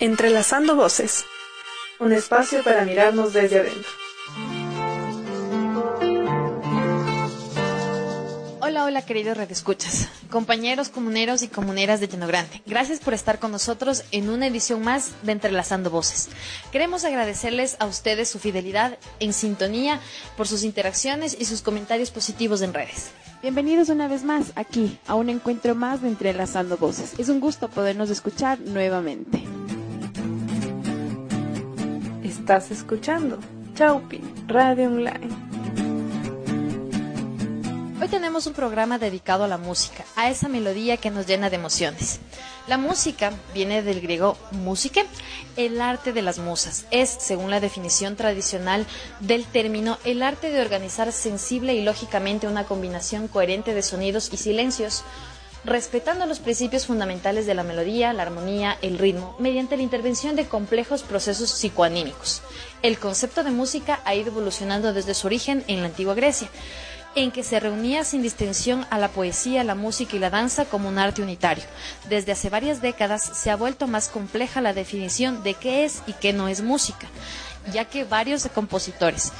Entrelazando Voces, un espacio para mirarnos desde adentro. Hola, hola queridos redescuchas, compañeros comuneros y comuneras de Llano Grande. Gracias por estar con nosotros en una edición más de Entrelazando Voces. Queremos agradecerles a ustedes su fidelidad en sintonía por sus interacciones y sus comentarios positivos en redes. Bienvenidos una vez más aquí a un encuentro más de Entrelazando Voces. Es un gusto podernos escuchar nuevamente. Estás escuchando Chaupi Radio Online. Hoy tenemos un programa dedicado a la música, a esa melodía que nos llena de emociones. La música viene del griego música, el arte de las musas. Es, según la definición tradicional del término, el arte de organizar sensible y lógicamente una combinación coherente de sonidos y silencios respetando los principios fundamentales de la melodía, la armonía, el ritmo, mediante la intervención de complejos procesos psicoanímicos. El concepto de música ha ido evolucionando desde su origen en la antigua Grecia, en que se reunía sin distinción a la poesía, la música y la danza como un arte unitario. Desde hace varias décadas se ha vuelto más compleja la definición de qué es y qué no es música ya que varios compositores,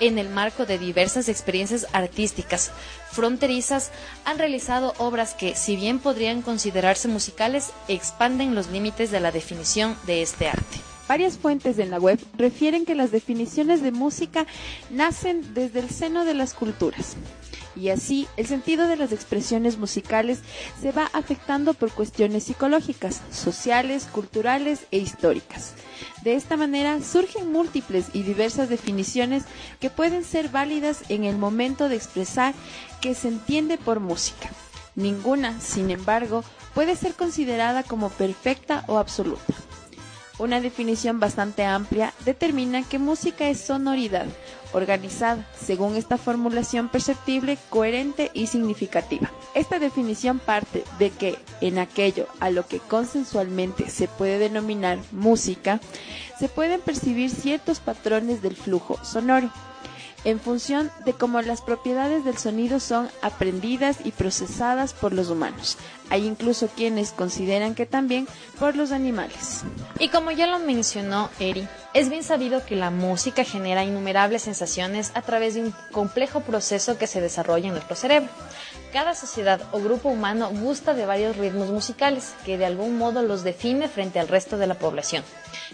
en el marco de diversas experiencias artísticas fronterizas, han realizado obras que, si bien podrían considerarse musicales, expanden los límites de la definición de este arte. Varias fuentes en la web refieren que las definiciones de música nacen desde el seno de las culturas. Y así, el sentido de las expresiones musicales se va afectando por cuestiones psicológicas, sociales, culturales e históricas. De esta manera surgen múltiples y diversas definiciones que pueden ser válidas en el momento de expresar que se entiende por música. Ninguna, sin embargo, puede ser considerada como perfecta o absoluta. Una definición bastante amplia determina que música es sonoridad, organizada, según esta formulación perceptible, coherente y significativa. Esta definición parte de que en aquello a lo que consensualmente se puede denominar música, se pueden percibir ciertos patrones del flujo sonoro en función de cómo las propiedades del sonido son aprendidas y procesadas por los humanos. Hay incluso quienes consideran que también por los animales. Y como ya lo mencionó Eri, es bien sabido que la música genera innumerables sensaciones a través de un complejo proceso que se desarrolla en nuestro cerebro. Cada sociedad o grupo humano gusta de varios ritmos musicales que de algún modo los define frente al resto de la población.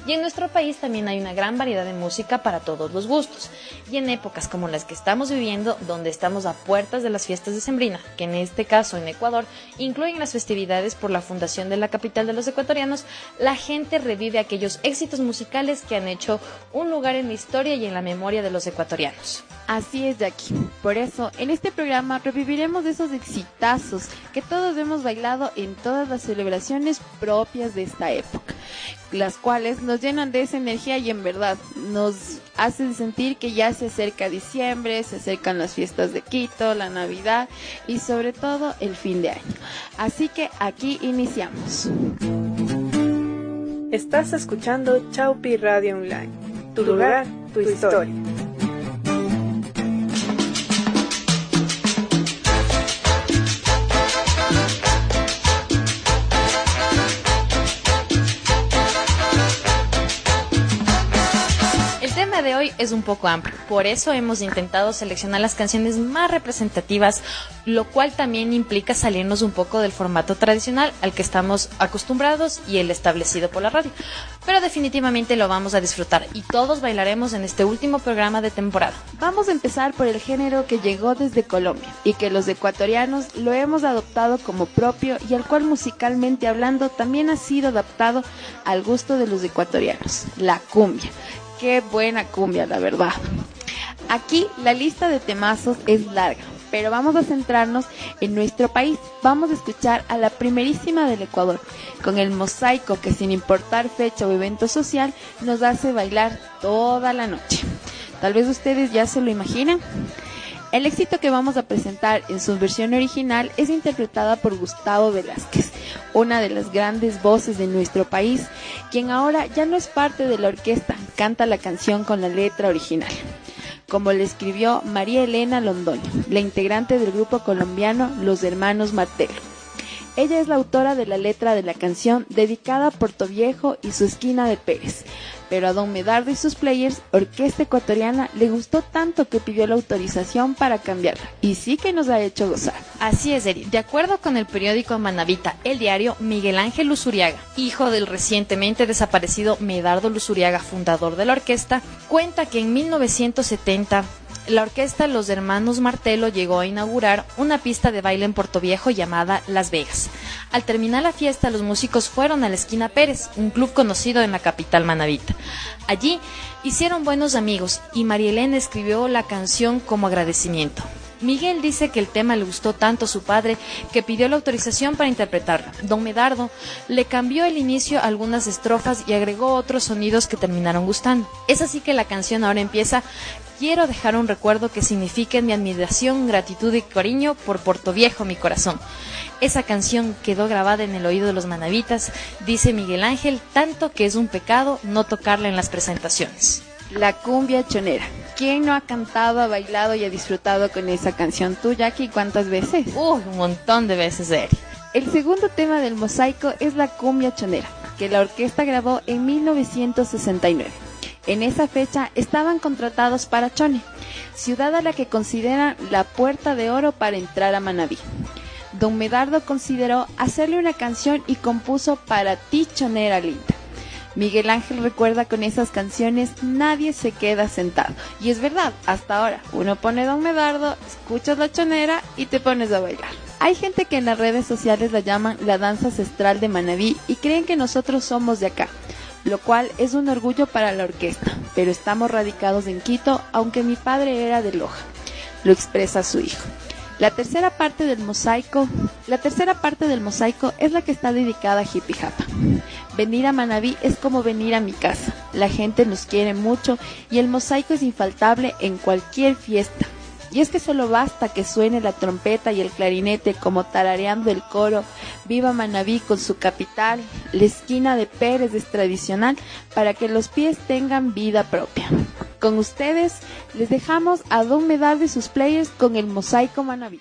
Y en nuestro país también hay una gran variedad de música para todos los gustos. Y en épocas como las que estamos viviendo, donde estamos a puertas de las fiestas de Sembrina, que en este caso en Ecuador incluyen las festividades por la fundación de la capital de los ecuatorianos, la gente revive aquellos éxitos musicales que han hecho un lugar en la historia y en la memoria de los ecuatorianos. Así es, Jackie. Por eso, en este programa reviviremos esos exitazos que todos hemos bailado en todas las celebraciones propias de esta época, las cuales nos llenan de esa energía y en verdad nos hacen sentir que ya se acerca diciembre, se acercan las fiestas de Quito, la Navidad y sobre todo el fin de año. Así que aquí iniciamos. Estás escuchando Chaupi Radio Online, tu lugar, tu historia. De hoy es un poco amplio, por eso hemos intentado seleccionar las canciones más representativas, lo cual también implica salirnos un poco del formato tradicional al que estamos acostumbrados y el establecido por la radio. Pero definitivamente lo vamos a disfrutar y todos bailaremos en este último programa de temporada. Vamos a empezar por el género que llegó desde Colombia y que los ecuatorianos lo hemos adoptado como propio y al cual musicalmente hablando también ha sido adaptado al gusto de los ecuatorianos, la cumbia Qué buena cumbia, la verdad. Aquí la lista de temazos es larga, pero vamos a centrarnos en nuestro país. Vamos a escuchar a la primerísima del Ecuador, con el mosaico que sin importar fecha o evento social nos hace bailar toda la noche. Tal vez ustedes ya se lo imaginan. El éxito que vamos a presentar en su versión original es interpretada por Gustavo Velázquez, una de las grandes voces de nuestro país, quien ahora ya no es parte de la orquesta, canta la canción con la letra original como le escribió María Elena Londoño, la integrante del grupo colombiano Los Hermanos Martelo. Ella es la autora de la letra de la canción dedicada a Puerto Viejo y su esquina de Pérez. Pero a Don Medardo y sus players, orquesta ecuatoriana, le gustó tanto que pidió la autorización para cambiarla. Y sí que nos ha hecho gozar. Así es, Eri. De acuerdo con el periódico Manavita, el diario Miguel Ángel Luzuriaga, hijo del recientemente desaparecido Medardo Luzuriaga, fundador de la orquesta, cuenta que en 1970 la orquesta Los Hermanos Martelo llegó a inaugurar una pista de baile en Puerto Viejo llamada Las Vegas. Al terminar la fiesta, los músicos fueron a la esquina Pérez, un club conocido en la capital manavita. Allí hicieron buenos amigos y María Elena escribió la canción como agradecimiento. Miguel dice que el tema le gustó tanto a su padre que pidió la autorización para interpretarlo. Don Medardo le cambió el inicio a algunas estrofas y agregó otros sonidos que terminaron gustando. Es así que la canción ahora empieza Quiero dejar un recuerdo que signifique mi admiración, gratitud y cariño por Puerto Viejo, mi corazón. Esa canción quedó grabada en el oído de los manavitas, dice Miguel Ángel, tanto que es un pecado no tocarla en las presentaciones. La cumbia chonera. ¿Quién no ha cantado, ha bailado y ha disfrutado con esa canción? ¿Tú, Jackie, cuántas veces? Uy, un montón de veces, Eri. El segundo tema del mosaico es la cumbia chonera, que la orquesta grabó en 1969. En esa fecha estaban contratados para Chone, ciudad a la que consideran la puerta de oro para entrar a Manabí. Don Medardo consideró hacerle una canción y compuso Para ti, Chonera Linda. Miguel Ángel recuerda con esas canciones Nadie se queda sentado. Y es verdad, hasta ahora uno pone Don Medardo, escuchas la chonera y te pones a bailar. Hay gente que en las redes sociales la llaman la danza ancestral de Manabí y creen que nosotros somos de acá lo cual es un orgullo para la orquesta, pero estamos radicados en Quito, aunque mi padre era de Loja, lo expresa su hijo. La tercera parte del mosaico, la tercera parte del mosaico es la que está dedicada a Hippie Japa. Venir a Manabí es como venir a mi casa. La gente nos quiere mucho y el mosaico es infaltable en cualquier fiesta. Y es que solo basta que suene la trompeta y el clarinete como tarareando el coro, viva Manabí con su capital, la esquina de Pérez es tradicional para que los pies tengan vida propia. Con ustedes les dejamos a Don Medal de sus players con el mosaico Manabí.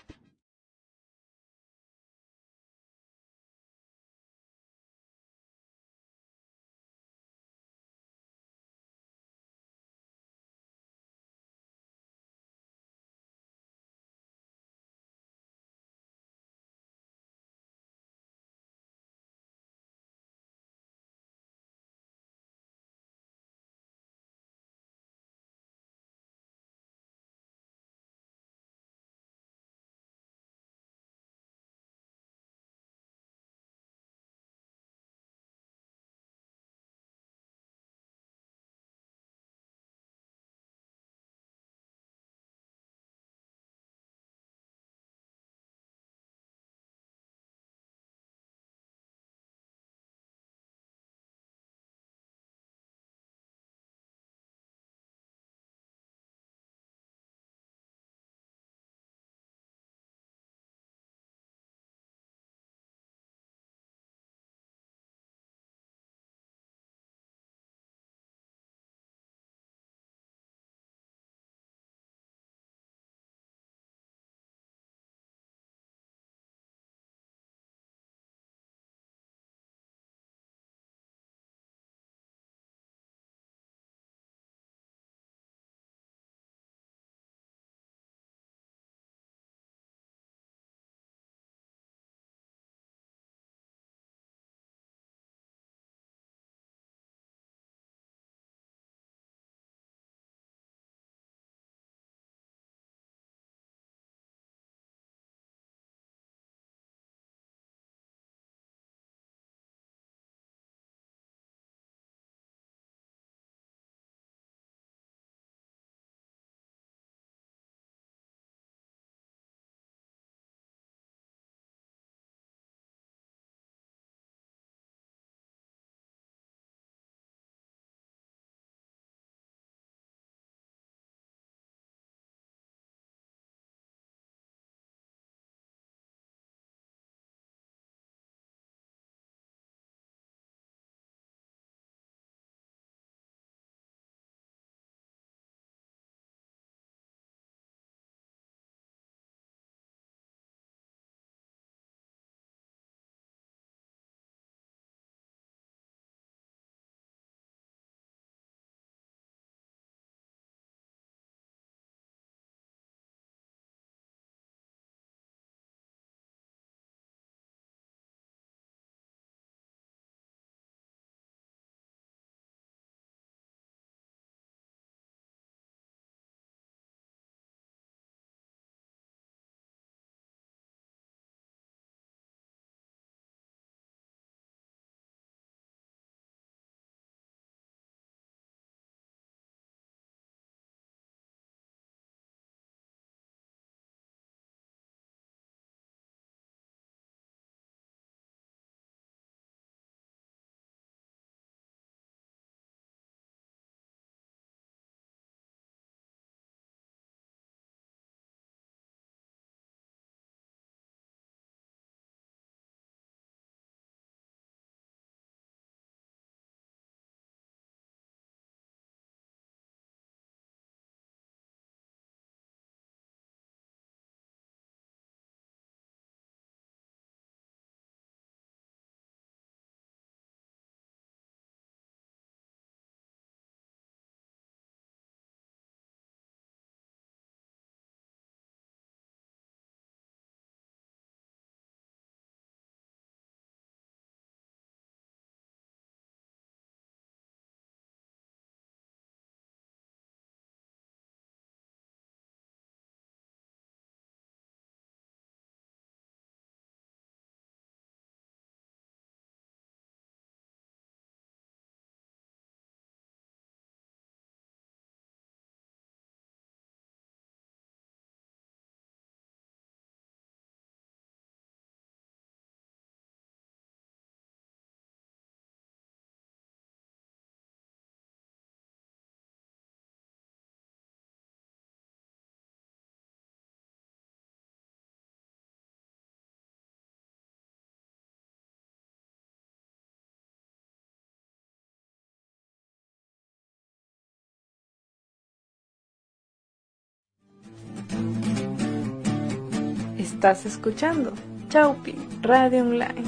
Estás escuchando Chaupi Radio Online.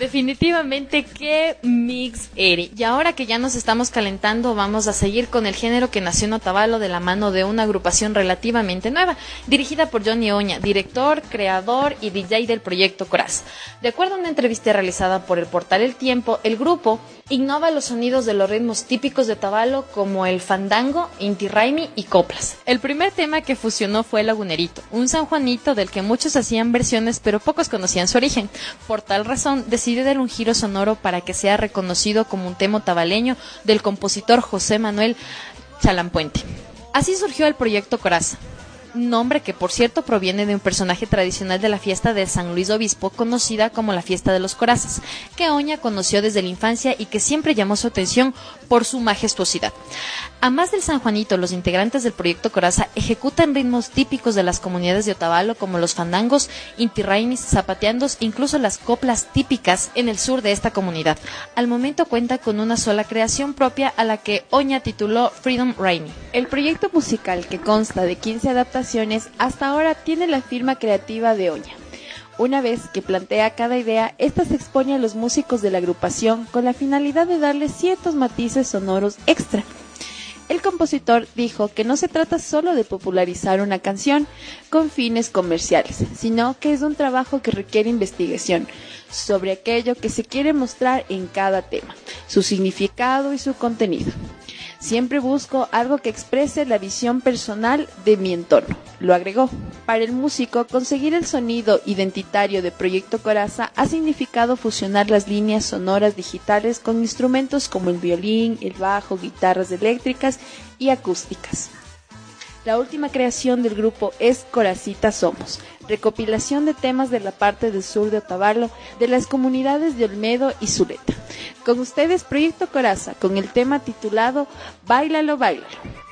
Definitivamente qué mix Eri. Y ahora que ya nos estamos calentando, vamos a seguir con el género que nació en Otavalo de la mano de una agrupación relativamente nueva, dirigida por Johnny Oña, director, creador y DJ del proyecto Coraz. De acuerdo a una entrevista realizada por el portal El Tiempo, el grupo innova los sonidos de los ritmos típicos de Otavalo como el fandango, inti raimi y coplas. El primer tema que fusionó fue el lagunerito, un sanjuanito del que muchos hacían versiones pero pocos conocían su origen. Por tal razón, decide dar un giro sonoro para que sea reconocido como un tema tabaleño del compositor José Manuel Chalampuente. Así surgió el proyecto Coraza, nombre que por cierto proviene de un personaje tradicional de la fiesta de San Luis Obispo, conocida como la fiesta de los corazas, que Oña conoció desde la infancia y que siempre llamó su atención por su majestuosidad. A más del San Juanito, los integrantes del proyecto Coraza ejecutan ritmos típicos de las comunidades de Otavalo como los fandangos, intirraimis, zapateandos, incluso las coplas típicas en el sur de esta comunidad. Al momento cuenta con una sola creación propia a la que Oña tituló Freedom Raimi. El proyecto musical que consta de 15 adaptaciones hasta ahora tiene la firma creativa de Oña. Una vez que plantea cada idea, esta se expone a los músicos de la agrupación con la finalidad de darle ciertos matices sonoros extra. El compositor dijo que no se trata solo de popularizar una canción con fines comerciales, sino que es un trabajo que requiere investigación sobre aquello que se quiere mostrar en cada tema, su significado y su contenido. Siempre busco algo que exprese la visión personal de mi entorno, lo agregó. Para el músico, conseguir el sonido identitario de Proyecto Coraza ha significado fusionar las líneas sonoras digitales con instrumentos como el violín, el bajo, guitarras eléctricas y acústicas. La última creación del grupo es Coracita Somos, recopilación de temas de la parte del sur de Otavalo, de las comunidades de Olmedo y Zuleta. Con ustedes Proyecto Coraza, con el tema titulado Bailalo, bailalo.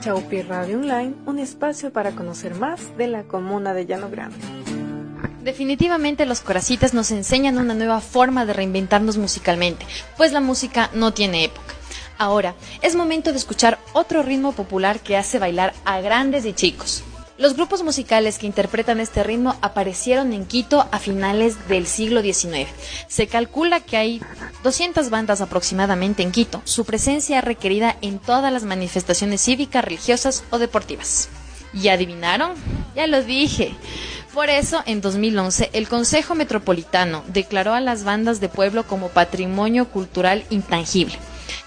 Chaupi Radio Online, un espacio para conocer más de la comuna de Llano Grande. Definitivamente los coracitas nos enseñan una nueva forma de reinventarnos musicalmente, pues la música no tiene época. Ahora, es momento de escuchar otro ritmo popular que hace bailar a grandes y chicos. Los grupos musicales que interpretan este ritmo aparecieron en Quito a finales del siglo XIX. Se calcula que hay 200 bandas aproximadamente en Quito. Su presencia es requerida en todas las manifestaciones cívicas, religiosas o deportivas. ¿Y adivinaron? Ya lo dije. Por eso, en 2011, el Consejo Metropolitano declaró a las bandas de pueblo como patrimonio cultural intangible.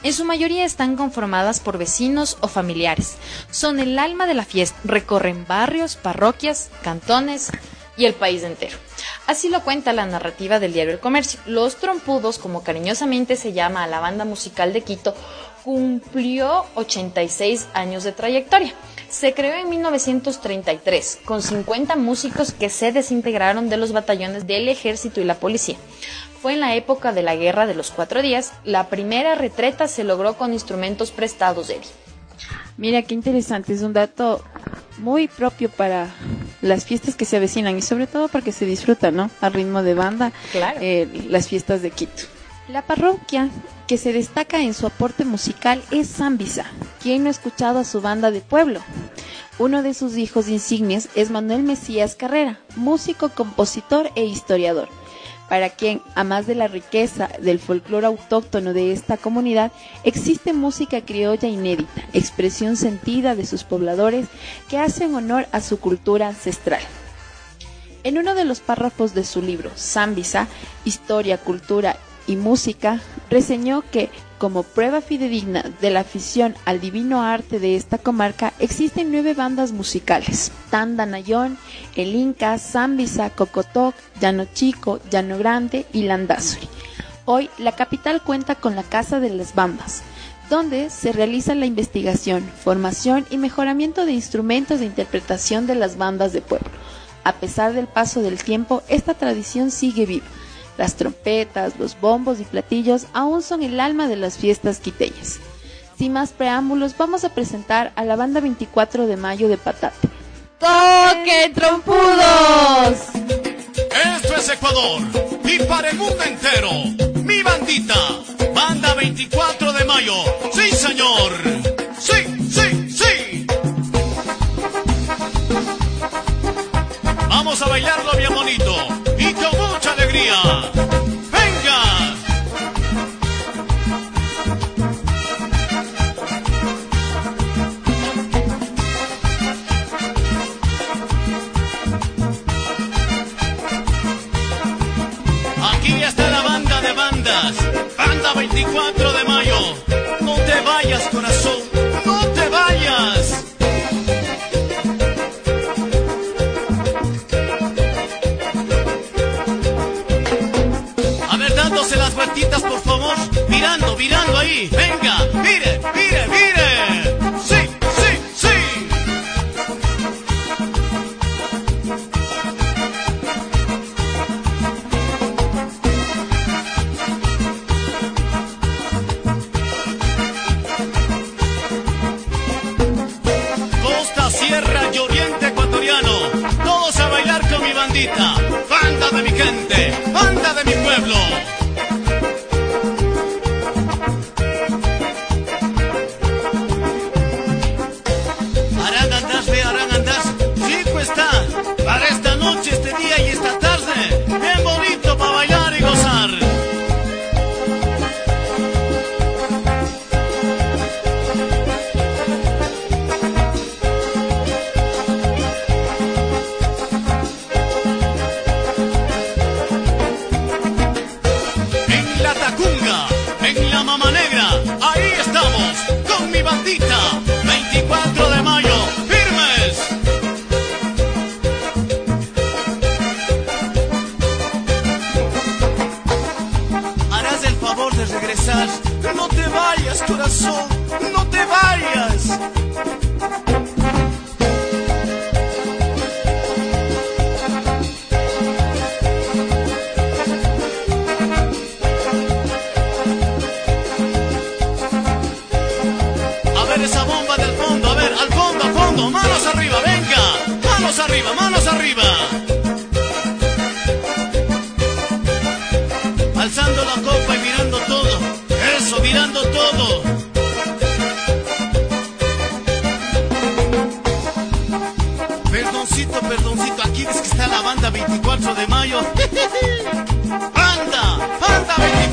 En su mayoría están conformadas por vecinos o familiares. Son el alma de la fiesta. Recorren barrios, parroquias, cantones y el país entero. Así lo cuenta la narrativa del diario El Comercio. Los Trompudos, como cariñosamente se llama a la banda musical de Quito, cumplió 86 años de trayectoria. Se creó en 1933 con 50 músicos que se desintegraron de los batallones del ejército y la policía. Fue en la época de la Guerra de los Cuatro Días. La primera retreta se logró con instrumentos prestados de él. Mira qué interesante, es un dato muy propio para las fiestas que se avecinan y sobre todo porque se disfrutan, ¿no? Al ritmo de banda, Claro. eh, las fiestas de Quito. La parroquia que se destaca en su aporte musical es Zambisa. ¿Quién no ha escuchado a su banda de pueblo? Uno de sus hijos insignes es Manuel Mesías Carrera, músico, compositor e historiador para quien, a más de la riqueza del folclore autóctono de esta comunidad, existe música criolla inédita, expresión sentida de sus pobladores que hacen honor a su cultura ancestral. En uno de los párrafos de su libro, Zambisa, Historia, Cultura y Música, reseñó que, como prueba fidedigna de la afición al divino arte de esta comarca, existen nueve bandas musicales: Tandanayón, El Inca, Zambisa, Cocotoc, Llano Chico, Llano Grande y Landazuri. Hoy, la capital cuenta con la Casa de las Bambas, donde se realiza la investigación, formación y mejoramiento de instrumentos de interpretación de las bandas de pueblo. A pesar del paso del tiempo, esta tradición sigue viva. Las trompetas, los bombos y platillos aún son el alma de las fiestas quiteñas. Sin más preámbulos, vamos a presentar a la banda 24 de mayo de Patate. ¡Toque trompudos! Esto es Ecuador y para el mundo entero. Mi bandita, banda 24 de mayo. Sí, señor. Sí, sí, sí. Vamos a bailarlo bien bonito ¡Venga! Aquí está la banda de bandas, banda 24 de mayo. No te vayas, corazón, favor. Mirando, mirando ahí. Venga,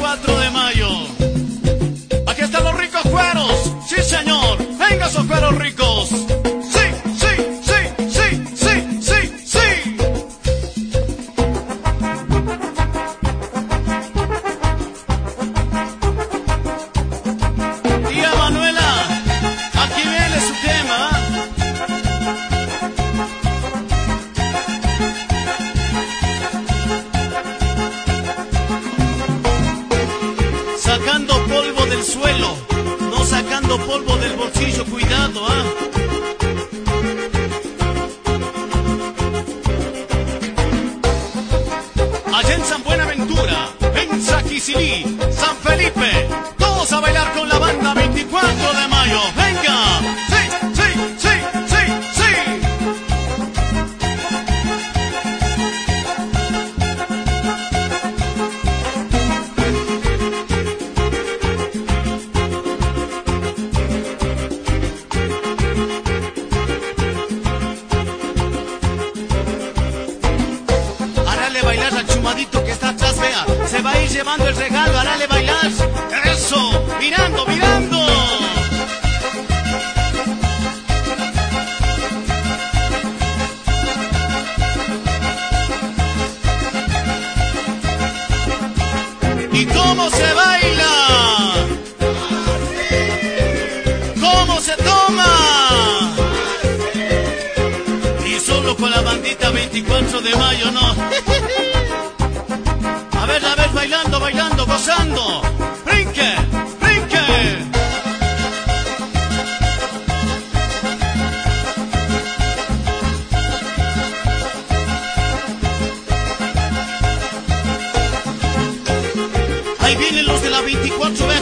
4 de mayo. Ahí vienen los de la 24.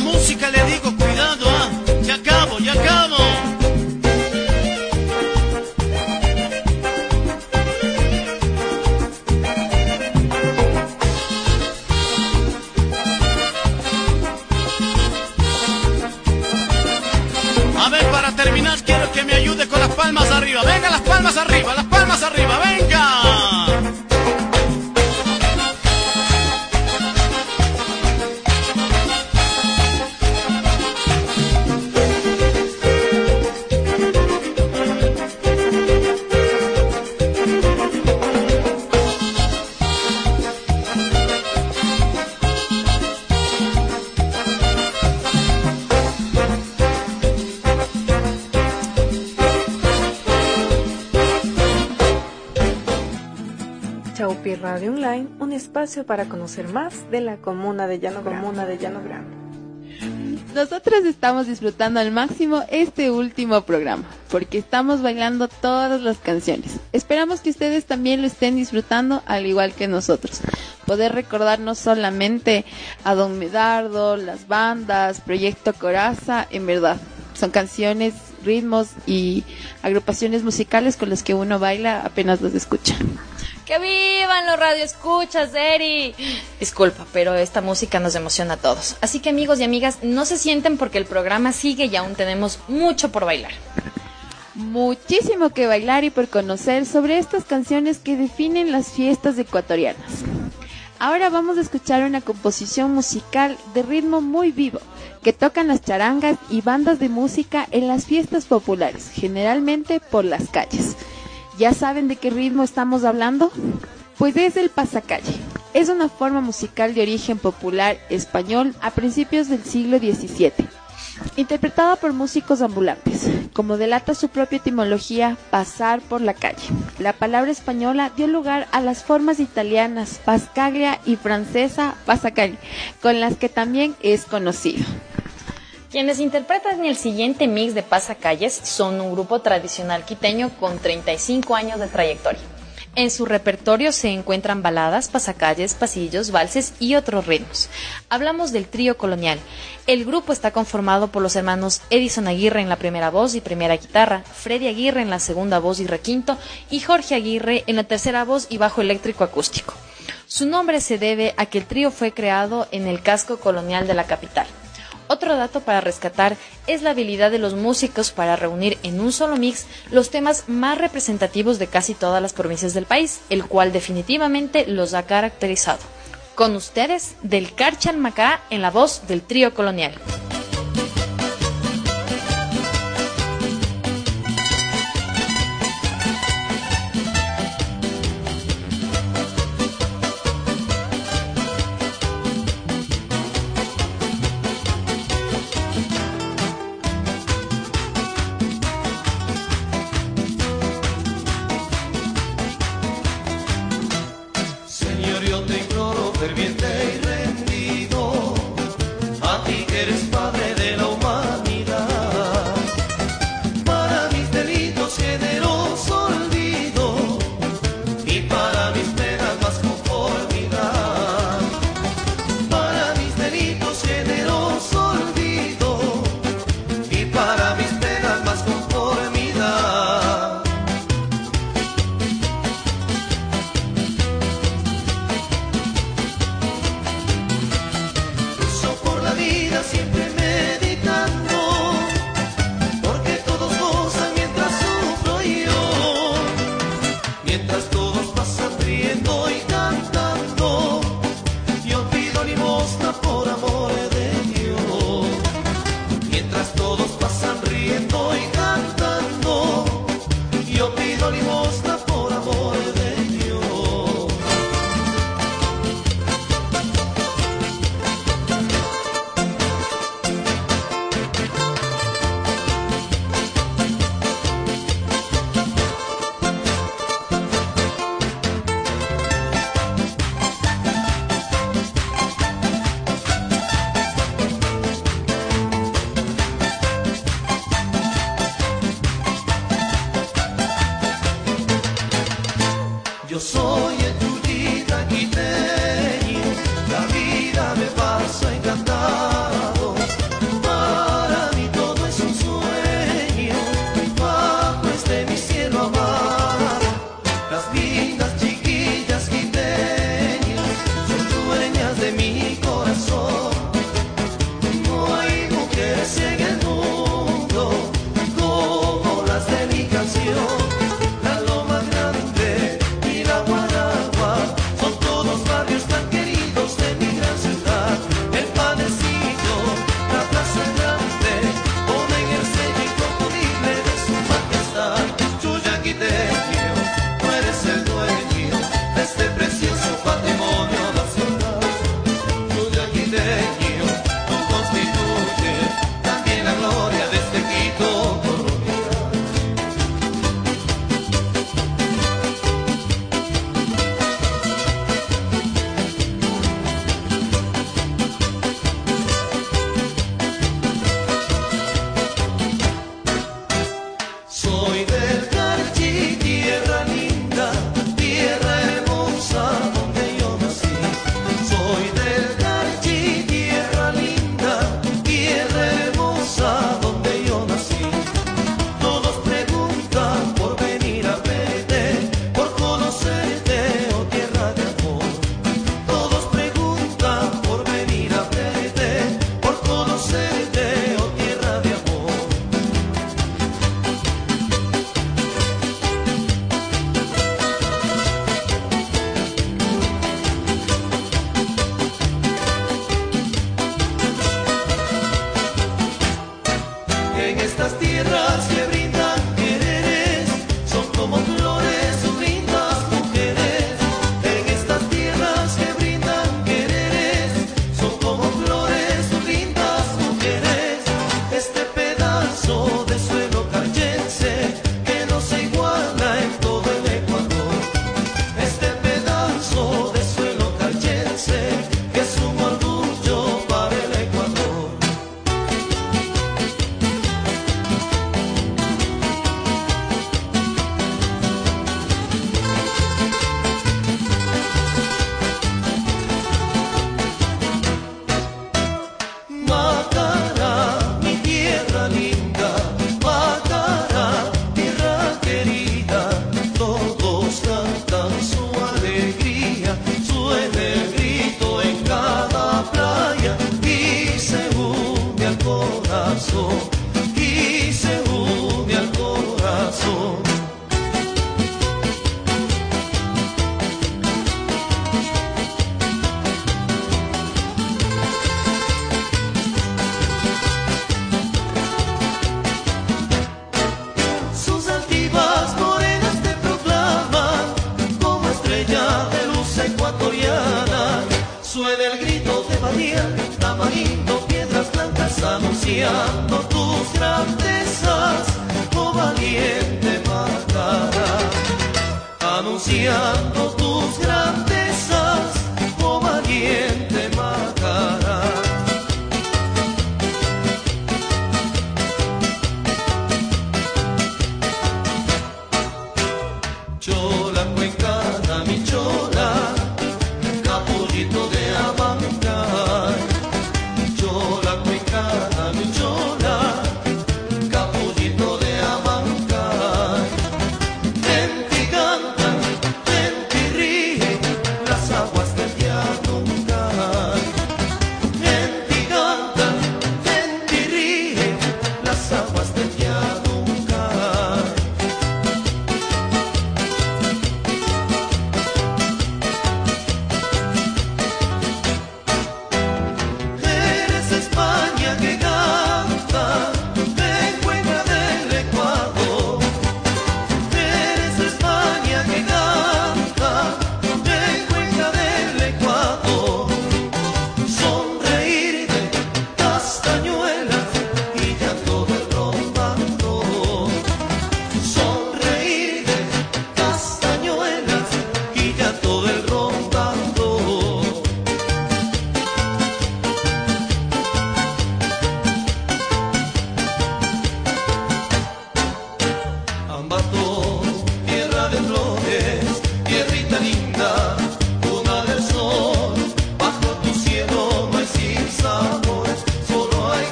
Música le digo, espacio para conocer más de la comuna de Llano Grande. Comuna de Llano Grande. Nosotros estamos disfrutando al máximo este último programa, porque estamos bailando todas las canciones. Esperamos que ustedes también lo estén disfrutando al igual que nosotros. Poder recordar no solamente a Don Medardo, las bandas, Proyecto Coraza, en verdad, son canciones, ritmos y agrupaciones musicales con las que uno baila apenas los escucha. ¡Que vivan los radioescuchas, Eri! Disculpa, pero esta música nos emociona a todos. Así que amigos y amigas, no se sienten porque el programa sigue y aún tenemos mucho por bailar. Muchísimo que bailar y por conocer sobre estas canciones que definen las fiestas ecuatorianas. Ahora vamos a escuchar una composición musical de ritmo muy vivo que tocan las charangas y bandas de música en las fiestas populares, generalmente por las calles. ¿Ya saben de qué ritmo estamos hablando? Pues es el pasacalle. es una forma musical de origen popular español a principios del siglo XVII, interpretada por músicos ambulantes. Como delata su propia etimología, pasar por la calle. La palabra española dio lugar a las formas italianas pascaglia y francesa pasacagli, con las que también es conocido. Quienes interpretan el siguiente mix de pasacalles son un grupo tradicional quiteño con 35 años de trayectoria. En su repertorio se encuentran baladas, pasacalles, pasillos, valses y otros ritmos. Hablamos del trío colonial. El grupo está conformado por los hermanos Edison Aguirre en la primera voz y primera guitarra, Freddy Aguirre en la segunda voz y requinto y Jorge Aguirre en la tercera voz y bajo eléctrico acústico. Su nombre se debe a que el trío fue creado en el casco colonial de la capital. Otro dato para rescatar es la habilidad de los músicos para reunir en un solo mix los temas más representativos de casi todas las provincias del país, el cual definitivamente los ha caracterizado. Con ustedes, del Carchan Macá en la voz del trío colonial.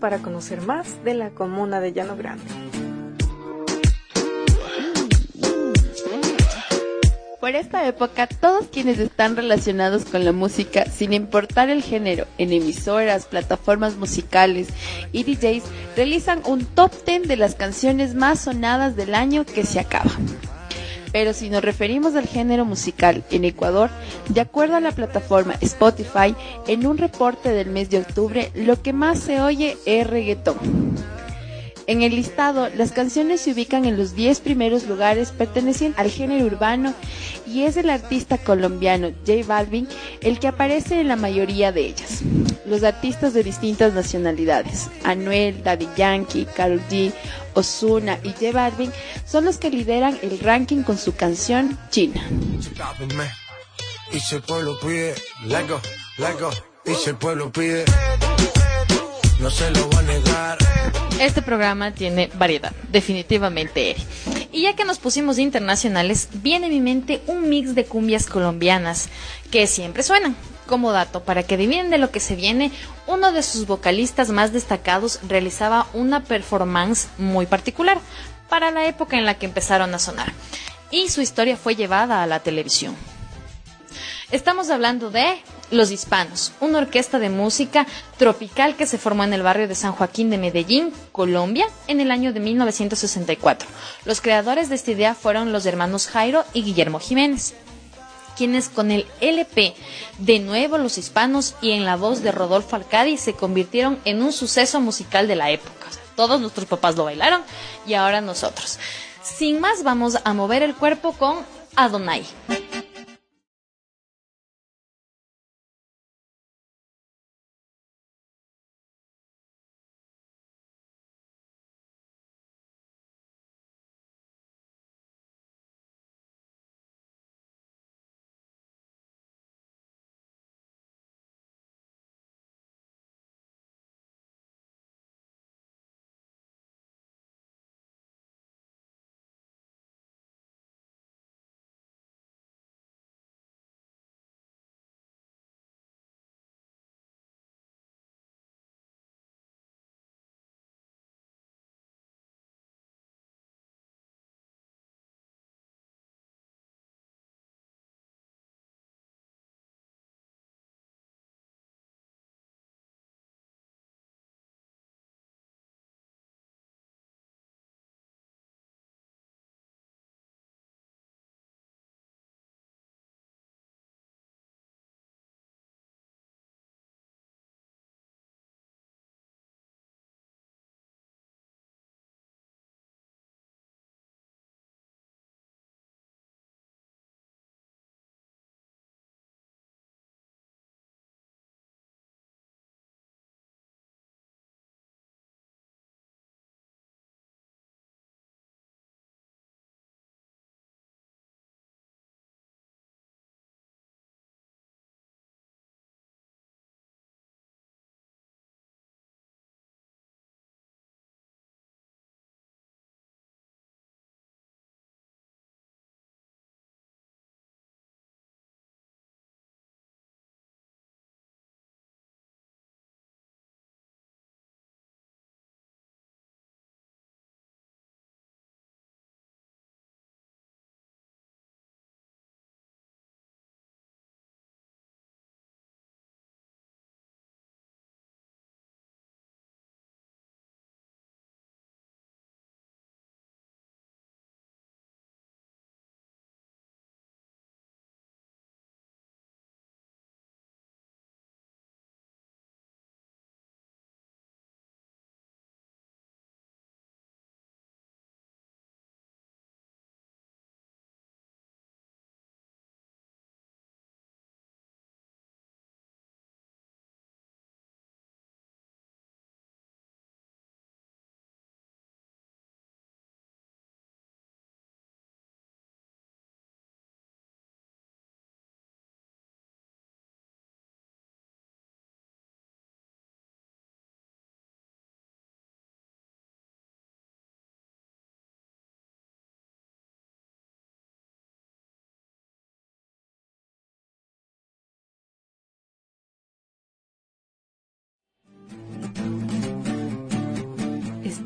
Para conocer más de la comuna de Llano Grande. Por esta época, todos quienes están relacionados con la música, sin importar el género, en emisoras, plataformas musicales y DJs, realizan un top 10 de las canciones más sonadas del año que se acaba. Pero si nos referimos al género musical en Ecuador, de acuerdo a la plataforma Spotify, en un reporte del mes de octubre, lo que más se oye es reggaetón. En el listado, las canciones se ubican en los 10 primeros lugares pertenecientes al género urbano y es el artista colombiano J Balvin el que aparece en la mayoría de ellas. Los artistas de distintas nacionalidades, Anuel, Daddy Yankee, Karol G, Ozuna y J Balvin son los que lideran el ranking con su canción China. Y si el el pueblo pide, no se lo va a negar. Este programa tiene variedad, definitivamente, Eri. Y ya que nos pusimos internacionales, viene a mi mente un mix de cumbias colombianas que siempre suenan. Como dato, para que adivinen de lo que se viene, uno de sus vocalistas más destacados realizaba una performance muy particular para la época en la que empezaron a sonar. Y su historia fue llevada a la televisión. Estamos hablando de Los Hispanos, una orquesta de música tropical que se formó en el barrio de San Joaquín de Medellín, Colombia, en el año de 1964. Los creadores de esta idea fueron los hermanos Jairo y Guillermo Jiménez quienes con el LP de nuevo Los Hispanos y en la voz de Rodolfo Alcadi se convirtieron en un suceso musical de la época. Todos nuestros papás lo bailaron y ahora nosotros. Sin más, vamos a mover el cuerpo con Adonai.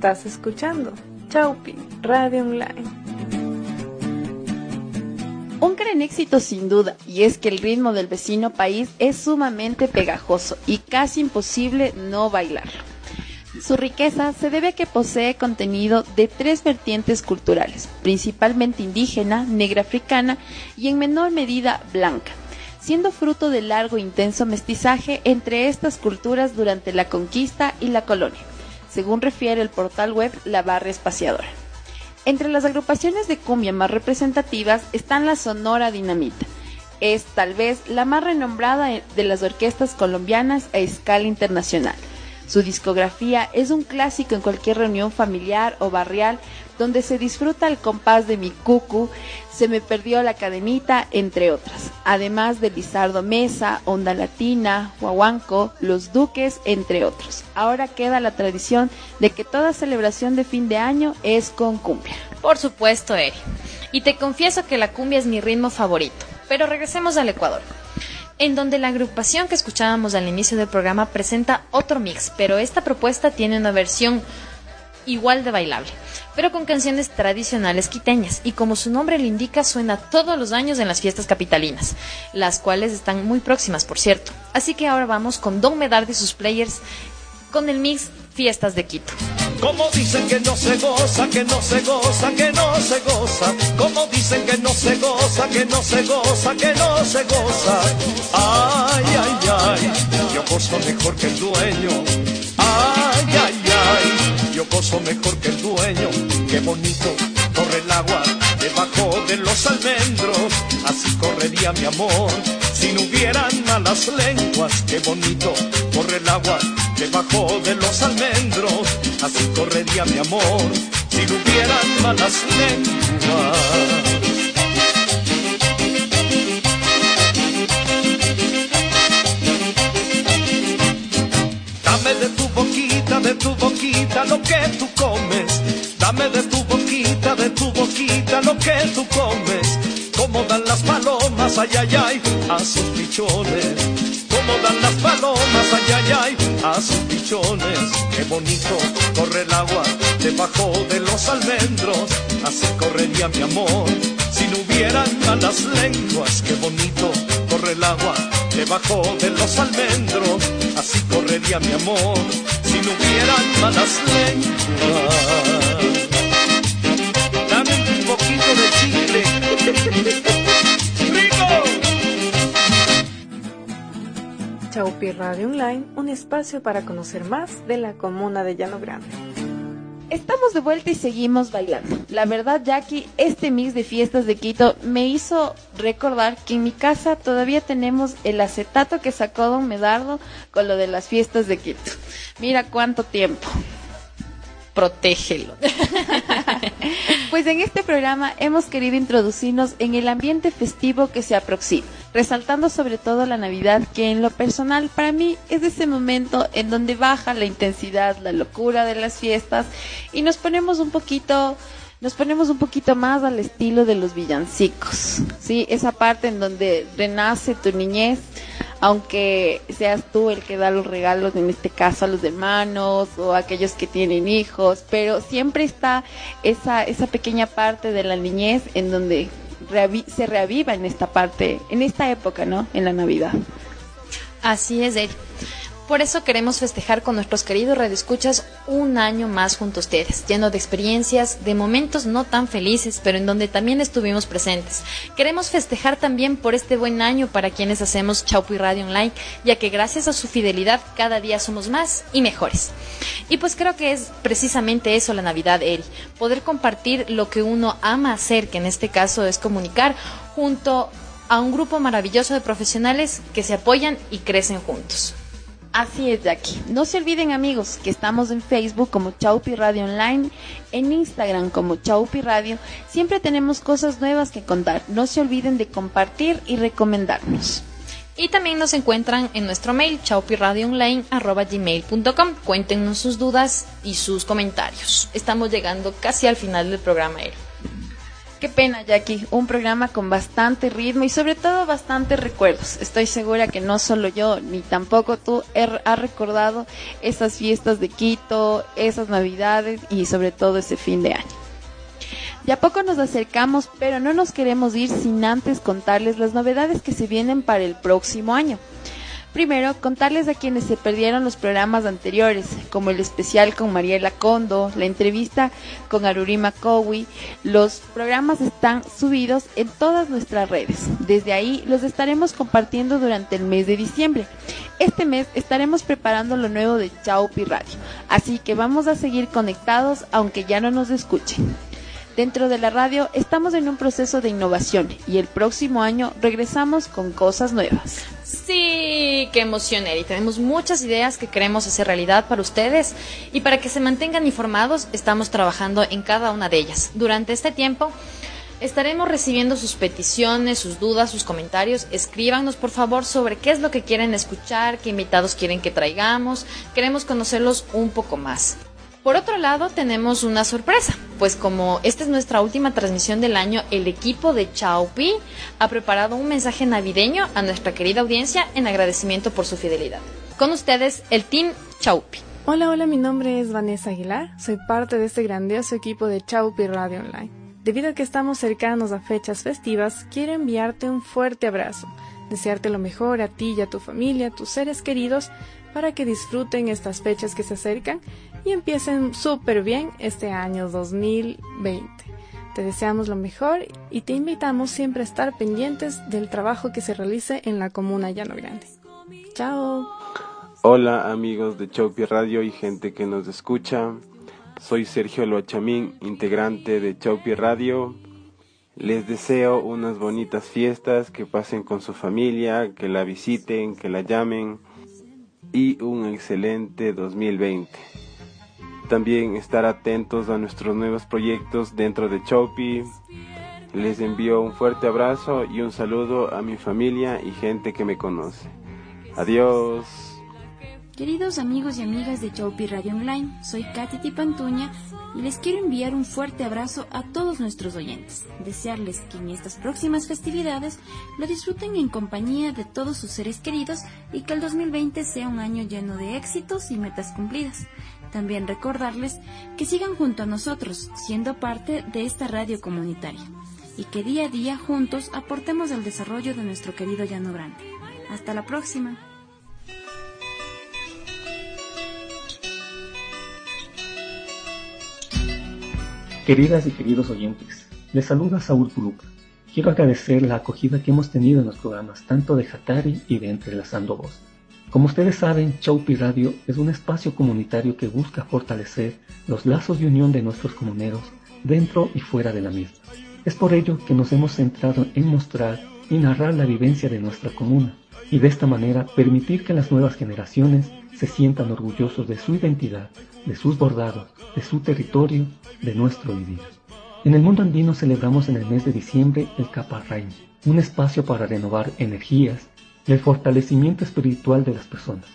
Estás escuchando Chaupi Radio Online. Un gran éxito sin duda, y es que el ritmo del vecino país es sumamente pegajoso y casi imposible no bailarlo. Su riqueza se debe a que posee contenido de tres vertientes culturales, principalmente indígena, negra africana y en menor medida blanca, siendo fruto del largo e intenso mestizaje entre estas culturas durante la conquista y la colonia, según refiere el portal web La Barra Espaciadora. Entre las agrupaciones de cumbia más representativas están la Sonora Dinamita. Es tal vez la más renombrada de las orquestas colombianas a escala internacional su discografía es un clásico en cualquier reunión familiar o barrial donde se disfruta el compás de mi cucu, Se me perdió la cadenita, entre otras, además de Lizardo Mesa, Onda Latina, Huahuanco, Los Duques, entre otros. Ahora queda la tradición de que toda celebración de fin de año es con cumbia. Por supuesto, Eri. Y te confieso que la cumbia es mi ritmo favorito. Pero regresemos al Ecuador en donde la agrupación que escuchábamos al inicio del programa presenta otro mix, pero esta propuesta tiene una versión igual de bailable, pero con canciones tradicionales quiteñas y como su nombre lo indica suena todos los años en las fiestas capitalinas, las cuales están muy próximas por cierto. Así que ahora vamos con Don Medard y sus players con el mix Fiestas de Quito. Como dicen que no se goza, que no se goza, que no se goza. Como dicen que no se goza, que no se goza, que no se goza. Ay, ay, ay, yo gozo mejor que el dueño. Ay, ay, ay, yo gozo mejor que el dueño. Qué bonito corre el agua debajo de los almendros. Así correría mi amor no hubieran malas lenguas. Qué bonito corre el agua debajo de los almendros, así correría mi amor si no hubieran malas lenguas. Dame de tu boquita, de tu boquita lo que tú comes. Dame de tu boquita, de tu boquita lo que tú comes. Como dan las palomas, ay, ay, ay, a sus pichones como dan las palomas, ay, ay, ay, a sus pichones. Qué bonito corre el agua debajo de los almendros, así correría mi amor. Si no hubieran malas lenguas, qué bonito corre el agua debajo de los almendros, así correría mi amor. Si no hubieran malas lenguas. Chaupi Radio Online, un espacio para conocer más de la comuna de Llano Grande. Estamos de vuelta y seguimos bailando. La verdad, Jackie, este mix de fiestas de Quito me hizo recordar que en mi casa todavía tenemos el acetato que sacó Don Medardo con lo de las fiestas de Quito. Mira cuánto tiempo protégelo. pues en este programa hemos querido introducirnos en el ambiente festivo que se aproxima, resaltando sobre todo la Navidad, que en lo personal para mí es ese momento en donde baja la intensidad, la locura de las fiestas y nos ponemos un poquito nos ponemos un poquito más al estilo de los villancicos, ¿sí? Esa parte en donde renace tu niñez, aunque seas tú el que da los regalos, en este caso a los hermanos o a aquellos que tienen hijos, pero siempre está esa, esa pequeña parte de la niñez en donde se reaviva en esta parte, en esta época, ¿no? En la Navidad. Así es, Ed. Por eso queremos festejar con nuestros queridos radioescuchas un año más junto a ustedes, lleno de experiencias, de momentos no tan felices, pero en donde también estuvimos presentes. Queremos festejar también por este buen año para quienes hacemos Chaupi Radio Online, ya que gracias a su fidelidad cada día somos más y mejores. Y pues creo que es precisamente eso la Navidad, Eri, poder compartir lo que uno ama hacer, que en este caso es comunicar, junto a un grupo maravilloso de profesionales que se apoyan y crecen juntos. Así es, Jackie. No se olviden, amigos, que estamos en Facebook como Chaupi Radio Online, en Instagram como Chaupi Radio. Siempre tenemos cosas nuevas que contar. No se olviden de compartir y recomendarnos. Y también nos encuentran en nuestro mail chaupiradioonline.gmail.com. Cuéntenos sus dudas y sus comentarios. Estamos llegando casi al final del programa. Qué pena, Jackie. Un programa con bastante ritmo y sobre todo bastantes recuerdos. Estoy segura que no solo yo, ni tampoco tú, has recordado esas fiestas de Quito, esas navidades y sobre todo ese fin de año. De a poco nos acercamos, pero no nos queremos ir sin antes contarles las novedades que se vienen para el próximo año. Primero, contarles a quienes se perdieron los programas anteriores, como el especial con Mariela Condo, la entrevista con Arurima Kowi. Los programas están subidos en todas nuestras redes. Desde ahí los estaremos compartiendo durante el mes de diciembre. Este mes estaremos preparando lo nuevo de Chaupi Radio, así que vamos a seguir conectados aunque ya no nos escuchen. Dentro de la radio estamos en un proceso de innovación y el próximo año regresamos con cosas nuevas. Sí, qué emoción, Eri. Tenemos muchas ideas que queremos hacer realidad para ustedes y para que se mantengan informados estamos trabajando en cada una de ellas. Durante este tiempo estaremos recibiendo sus peticiones, sus dudas, sus comentarios. Escríbanos por favor sobre qué es lo que quieren escuchar, qué invitados quieren que traigamos. Queremos conocerlos un poco más. Por otro lado, tenemos una sorpresa, pues como esta es nuestra última transmisión del año, el equipo de Chaupi ha preparado un mensaje navideño a nuestra querida audiencia en agradecimiento por su fidelidad. Con ustedes, el Team Chaupi. Hola, hola, mi nombre es Vanessa Aguilar, soy parte de este grandioso equipo de Chaupi Radio Online. Debido a que estamos cercanos a fechas festivas, quiero enviarte un fuerte abrazo, desearte lo mejor a ti y a tu familia, tus seres queridos, para que disfruten estas fechas que se acercan y empiecen súper bien este año 2020. Te deseamos lo mejor y te invitamos siempre a estar pendientes del trabajo que se realice en la comuna Llano Grande. Chao. Hola amigos de Chaupi Radio y gente que nos escucha. Soy Sergio Loachamín, integrante de Chaupi Radio. Les deseo unas bonitas fiestas, que pasen con su familia, que la visiten, que la llamen y un excelente 2020. También estar atentos a nuestros nuevos proyectos dentro de Chopi. Les envío un fuerte abrazo y un saludo a mi familia y gente que me conoce. Adiós. Queridos amigos y amigas de Chopi Radio Online, soy Katy Tipantuña y les quiero enviar un fuerte abrazo a todos nuestros oyentes. Desearles que en estas próximas festividades lo disfruten en compañía de todos sus seres queridos y que el 2020 sea un año lleno de éxitos y metas cumplidas. También recordarles que sigan junto a nosotros, siendo parte de esta radio comunitaria, y que día a día juntos aportemos al desarrollo de nuestro querido Llano Grande. Hasta la próxima. Queridas y queridos oyentes, les saluda Saúl Puluca. Quiero agradecer la acogida que hemos tenido en los programas tanto de Hatari y de Entrelazando Voz. Como ustedes saben, Chaupi Radio es un espacio comunitario que busca fortalecer los lazos de unión de nuestros comuneros dentro y fuera de la misma. Es por ello que nos hemos centrado en mostrar y narrar la vivencia de nuestra comuna y de esta manera permitir que las nuevas generaciones se sientan orgullosos de su identidad, de sus bordados, de su territorio, de nuestro vivir. En el mundo andino celebramos en el mes de diciembre el Caparrain, un espacio para renovar energías y el fortalecimiento espiritual de las personas.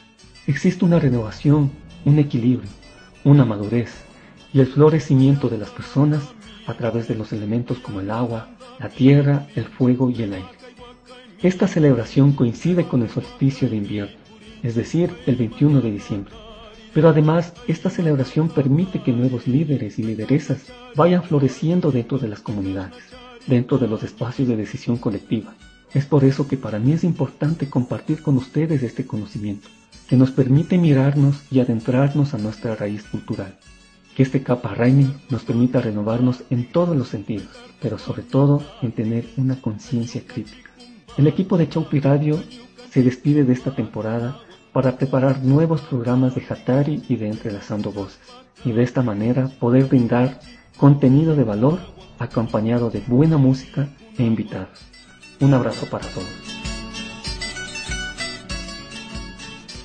Existe una renovación, un equilibrio, una madurez y el florecimiento de las personas a través de los elementos como el agua, la tierra, el fuego y el aire. Esta celebración coincide con el solsticio de invierno, es decir, el 21 de diciembre. Pero además, esta celebración permite que nuevos líderes y lideresas vayan floreciendo dentro de las comunidades, dentro de los espacios de decisión colectiva. Es por eso que para mí es importante compartir con ustedes este conocimiento, que nos permite mirarnos y adentrarnos a nuestra raíz cultural. Que este capa Raimi nos permita renovarnos en todos los sentidos, pero sobre todo en tener una conciencia crítica. El equipo de Chaupi Radio se despide de esta temporada para preparar nuevos programas de Hatari y de Entrelazando Voces, y de esta manera poder brindar contenido de valor acompañado de buena música e invitados. Un abrazo para todos.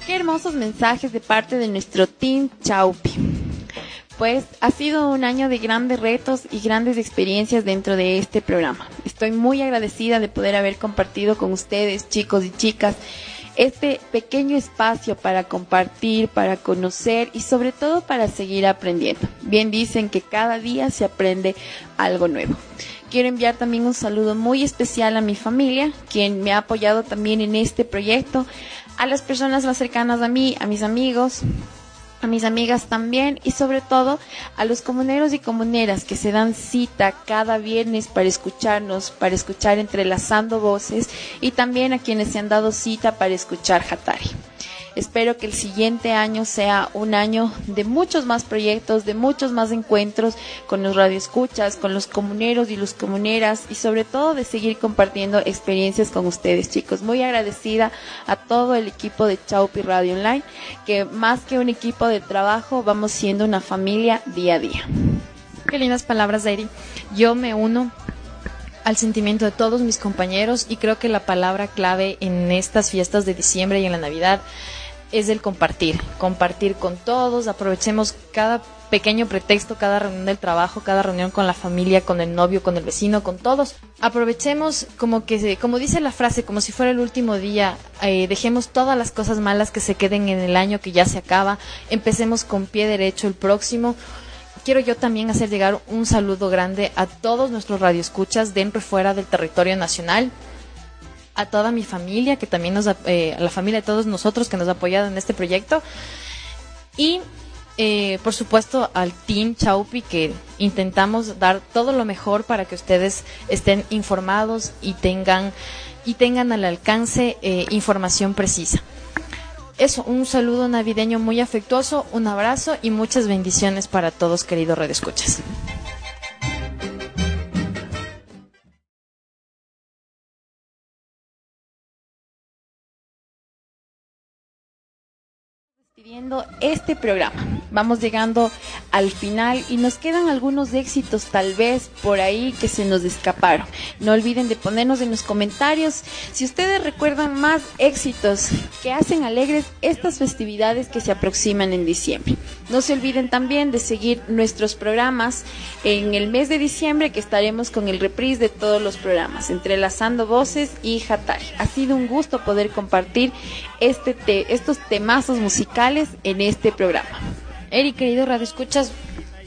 Qué hermosos mensajes de parte de nuestro Team Chaupi. Pues ha sido un año de grandes retos y grandes experiencias dentro de este programa. Estoy muy agradecida de poder haber compartido con ustedes, chicos y chicas, este pequeño espacio para compartir, para conocer y sobre todo para seguir aprendiendo. Bien dicen que cada día se aprende algo nuevo. Quiero enviar también un saludo muy especial a mi familia, quien me ha apoyado también en este proyecto, a las personas más cercanas a mí, a mis amigos, a mis amigas también y sobre todo a los comuneros y comuneras que se dan cita cada viernes para escucharnos, para escuchar entrelazando voces y también a quienes se han dado cita para escuchar Hatari. Espero que el siguiente año sea un año de muchos más proyectos, de muchos más encuentros con los radioescuchas, con los comuneros y los comuneras y sobre todo de seguir compartiendo experiencias con ustedes, chicos. Muy agradecida a todo el equipo de Chaupi Radio Online, que más que un equipo de trabajo, vamos siendo una familia día a día. Qué lindas palabras, Zairi. Yo me uno al sentimiento de todos mis compañeros y creo que la palabra clave en estas fiestas de diciembre y en la Navidad es el compartir, compartir con todos, aprovechemos cada pequeño pretexto, cada reunión del trabajo, cada reunión con la familia, con el novio, con el vecino, con todos. Aprovechemos como que, como dice la frase, como si fuera el último día, eh, dejemos todas las cosas malas que se queden en el año que ya se acaba, empecemos con pie derecho el próximo. Quiero yo también hacer llegar un saludo grande a todos nuestros radioescuchas dentro y fuera del territorio nacional a toda mi familia, que también nos, eh, a la familia de todos nosotros que nos ha apoyado en este proyecto. Y eh, por supuesto al Team Chaupi que intentamos dar todo lo mejor para que ustedes estén informados y tengan y tengan al alcance eh, información precisa. Eso, un saludo navideño muy afectuoso, un abrazo y muchas bendiciones para todos, queridos redescuchas. Viendo este programa. Vamos llegando al final y nos quedan algunos éxitos tal vez por ahí que se nos escaparon. No olviden de ponernos en los comentarios si ustedes recuerdan más éxitos que hacen alegres estas festividades que se aproximan en diciembre. No se olviden también de seguir nuestros programas en el mes de diciembre que estaremos con el reprise de todos los programas, entrelazando voces y Hatari. Ha sido un gusto poder compartir este estos temazos musicales en este programa. Eric, querido Radio Escuchas,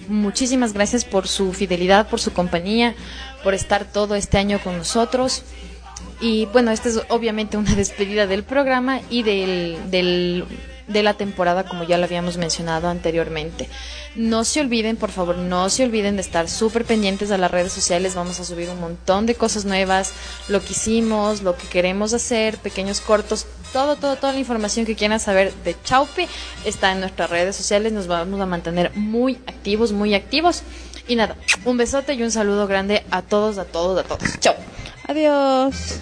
muchísimas gracias por su fidelidad, por su compañía, por estar todo este año con nosotros. Y bueno, esta es obviamente una despedida del programa y del, del de la temporada, como ya lo habíamos mencionado anteriormente. No se olviden, por favor, no se olviden de estar súper pendientes a las redes sociales. Vamos a subir un montón de cosas nuevas, lo que hicimos, lo que queremos hacer, pequeños cortos, todo, todo, toda la información que quieran saber de Chaupe está en nuestras redes sociales. Nos vamos a mantener muy activos, muy activos. Y nada, un besote y un saludo grande a todos, a todos, a todos. Chao. Adiós.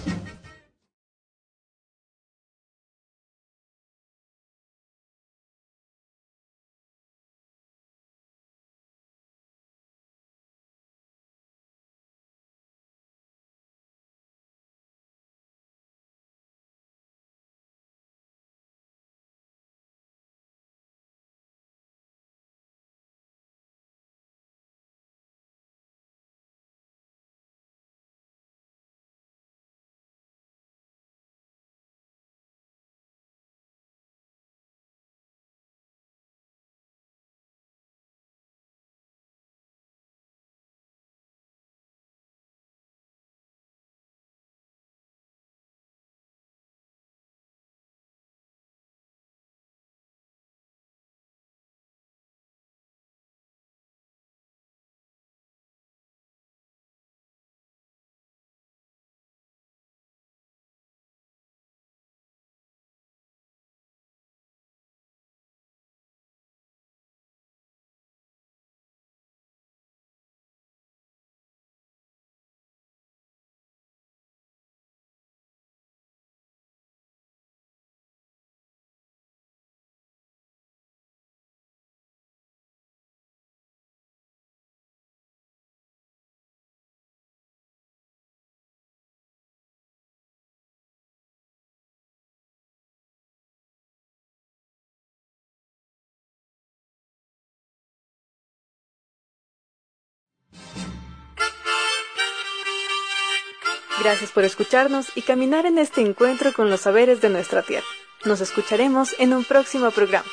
Gracias por escucharnos y caminar en este encuentro con los saberes de nuestra tierra. Nos escucharemos en un próximo programa.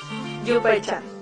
Yupai Chan.